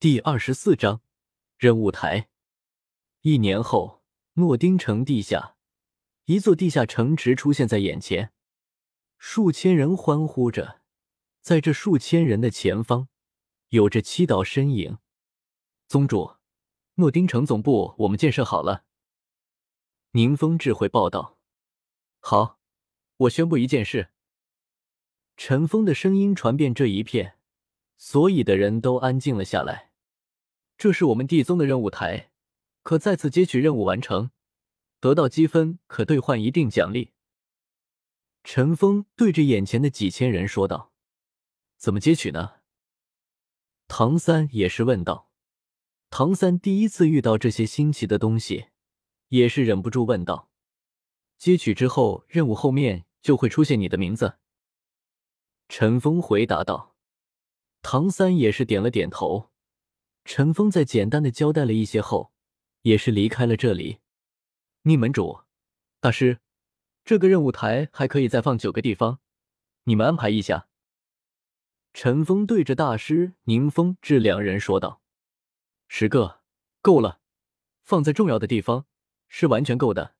第二十四章任务台。一年后，诺丁城地下，一座地下城池出现在眼前，数千人欢呼着，在这数千人的前方，有着七道身影。宗主，诺丁城总部我们建设好了。宁风智慧报道。好，我宣布一件事。陈峰的声音传遍这一片，所有的人都安静了下来。这是我们地宗的任务台，可再次接取任务完成，得到积分可兑换一定奖励。陈峰对着眼前的几千人说道：“怎么接取呢？”唐三也是问道。唐三第一次遇到这些新奇的东西，也是忍不住问道：“接取之后，任务后面就会出现你的名字。”陈峰回答道。唐三也是点了点头。陈峰在简单的交代了一些后，也是离开了这里。宁门主，大师，这个任务台还可以再放九个地方，你们安排一下。陈峰对着大师宁风致两人说道：“十个够了，放在重要的地方是完全够的。”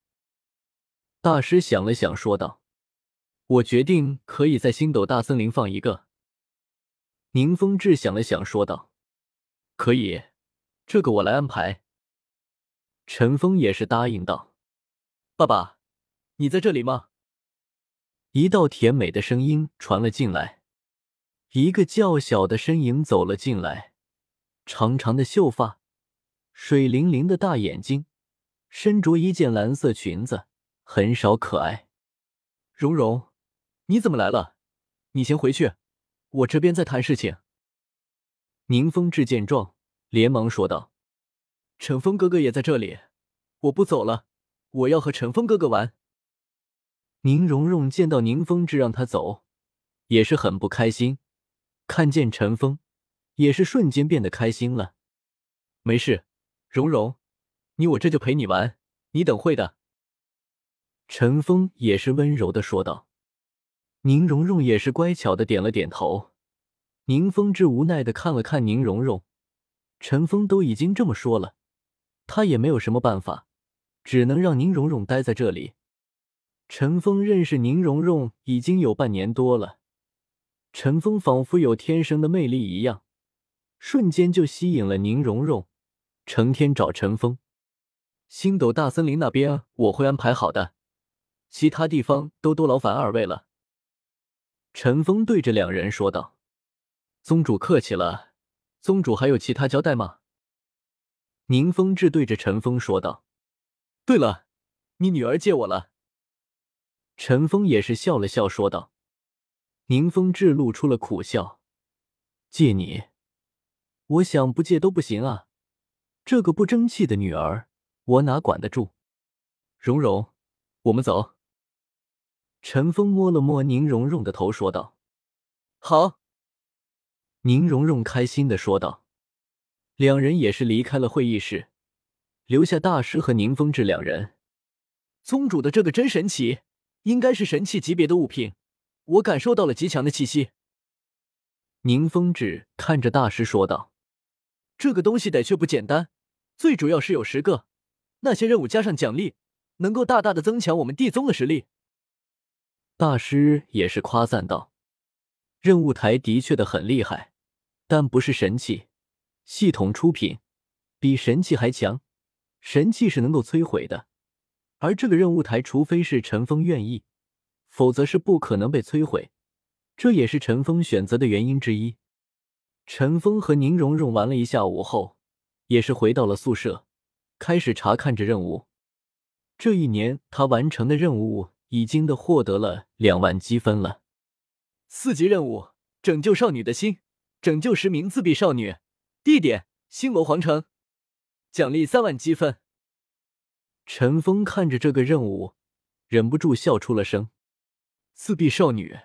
大师想了想说道：“我决定可以在星斗大森林放一个。”宁风致想了想说道。可以，这个我来安排。陈峰也是答应道：“爸爸，你在这里吗？”一道甜美的声音传了进来，一个较小的身影走了进来，长长的秀发，水灵灵的大眼睛，身着一件蓝色裙子，很少可爱。蓉蓉，你怎么来了？你先回去，我这边在谈事情。宁风致见状，连忙说道：“陈峰哥哥也在这里，我不走了，我要和陈峰哥哥玩。”宁荣荣见到宁风致让他走，也是很不开心。看见陈峰，也是瞬间变得开心了。没事，蓉蓉，你我这就陪你玩，你等会的。陈峰也是温柔的说道。宁荣荣也是乖巧的点了点头。宁风致无奈的看了看宁荣荣，陈峰都已经这么说了，他也没有什么办法，只能让宁荣荣待在这里。陈峰认识宁荣荣已经有半年多了，陈峰仿佛有天生的魅力一样，瞬间就吸引了宁荣荣，成天找陈峰。星斗大森林那边我会安排好的，其他地方都多劳烦二位了。陈峰对着两人说道。宗主客气了，宗主还有其他交代吗？宁风致对着陈峰说道。对了，你女儿借我了。陈峰也是笑了笑说道。宁风致露出了苦笑。借你？我想不借都不行啊，这个不争气的女儿，我哪管得住？蓉蓉，我们走。陈峰摸了摸宁荣荣的头说道。好。宁荣荣开心的说道，两人也是离开了会议室，留下大师和宁风致两人。宗主的这个真神奇，应该是神器级别的物品，我感受到了极强的气息。宁风致看着大师说道：“这个东西的确不简单，最主要是有十个，那些任务加上奖励，能够大大的增强我们地宗的实力。”大师也是夸赞道：“任务台的确的很厉害。”但不是神器，系统出品比神器还强。神器是能够摧毁的，而这个任务台，除非是陈峰愿意，否则是不可能被摧毁。这也是陈峰选择的原因之一。陈峰和宁荣荣玩了一下午后，也是回到了宿舍，开始查看着任务。这一年他完成的任务已经的获得了两万积分了。四级任务：拯救少女的心。拯救十名自闭少女，地点星罗皇城，奖励三万积分。陈峰看着这个任务，忍不住笑出了声。自闭少女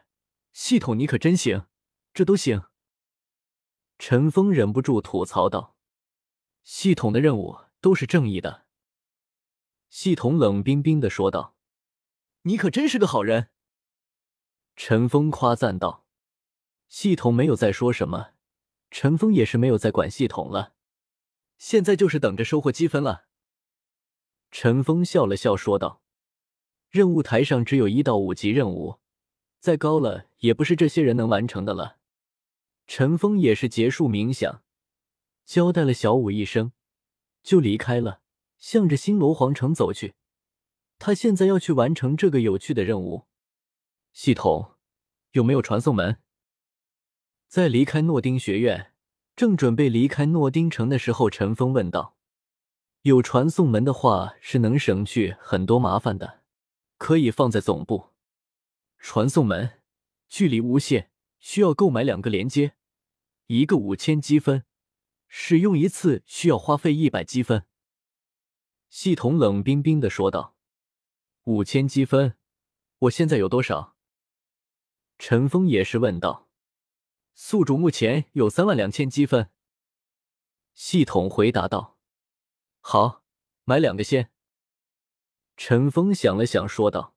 系统，你可真行，这都行。陈峰忍不住吐槽道：“系统的任务都是正义的。”系统冷冰冰的说道：“你可真是个好人。”陈峰夸赞道。系统没有再说什么，陈峰也是没有再管系统了，现在就是等着收获积分了。陈峰笑了笑说道：“任务台上只有一到五级任务，再高了也不是这些人能完成的了。”陈峰也是结束冥想，交代了小五一声，就离开了，向着星罗皇城走去。他现在要去完成这个有趣的任务。系统有没有传送门？在离开诺丁学院，正准备离开诺丁城的时候，陈峰问道：“有传送门的话，是能省去很多麻烦的，可以放在总部。传送门距离无限。”需要购买两个连接，一个五千积分，使用一次需要花费一百积分。系统冷冰冰的说道：“五千积分，我现在有多少？”陈峰也是问道：“宿主目前有三万两千积分。”系统回答道：“好，买两个先。”陈峰想了想，说道：“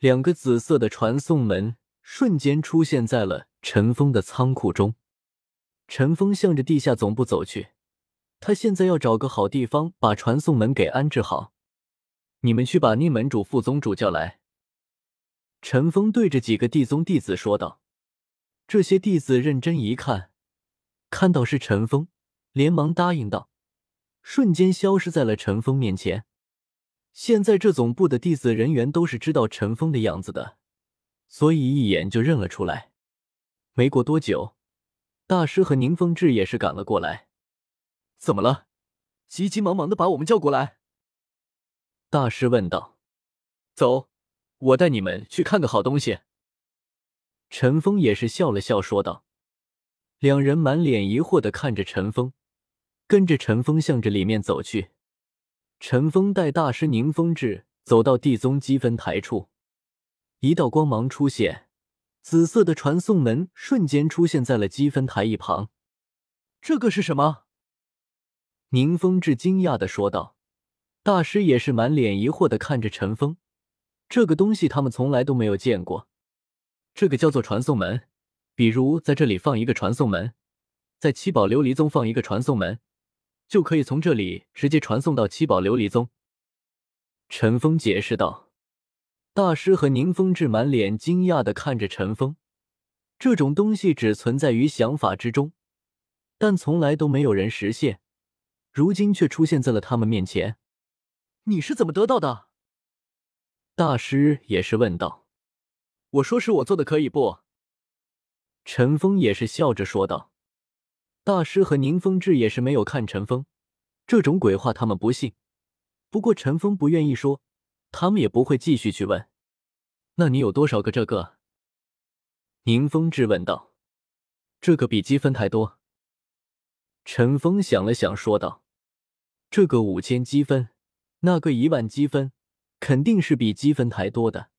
两个紫色的传送门。”瞬间出现在了陈峰的仓库中。陈峰向着地下总部走去，他现在要找个好地方把传送门给安置好。你们去把宁门主、副宗主叫来。陈峰对着几个地宗弟子说道。这些弟子认真一看，看到是陈峰，连忙答应道，瞬间消失在了陈峰面前。现在这总部的弟子人员都是知道陈峰的样子的。所以一眼就认了出来。没过多久，大师和宁风致也是赶了过来。怎么了？急急忙忙的把我们叫过来。大师问道：“走，我带你们去看个好东西。”陈峰也是笑了笑说道。两人满脸疑惑的看着陈峰，跟着陈峰向着里面走去。陈峰带大师宁风致走到地宗积分台处。一道光芒出现，紫色的传送门瞬间出现在了积分台一旁。这个是什么？宁风致惊讶的说道。大师也是满脸疑惑的看着陈峰，这个东西他们从来都没有见过。这个叫做传送门，比如在这里放一个传送门，在七宝琉璃宗放一个传送门，就可以从这里直接传送到七宝琉璃宗。陈峰解释道。大师和宁风致满脸惊讶的看着陈峰，这种东西只存在于想法之中，但从来都没有人实现，如今却出现在了他们面前。你是怎么得到的？大师也是问道。我说是我做的，可以不？陈峰也是笑着说道。大师和宁风致也是没有看陈峰，这种鬼话他们不信。不过陈峰不愿意说。他们也不会继续去问。那你有多少个这个？宁风致问道。这个比积分台多。陈峰想了想，说道：“这个五千积分，那个一万积分，肯定是比积分台多的。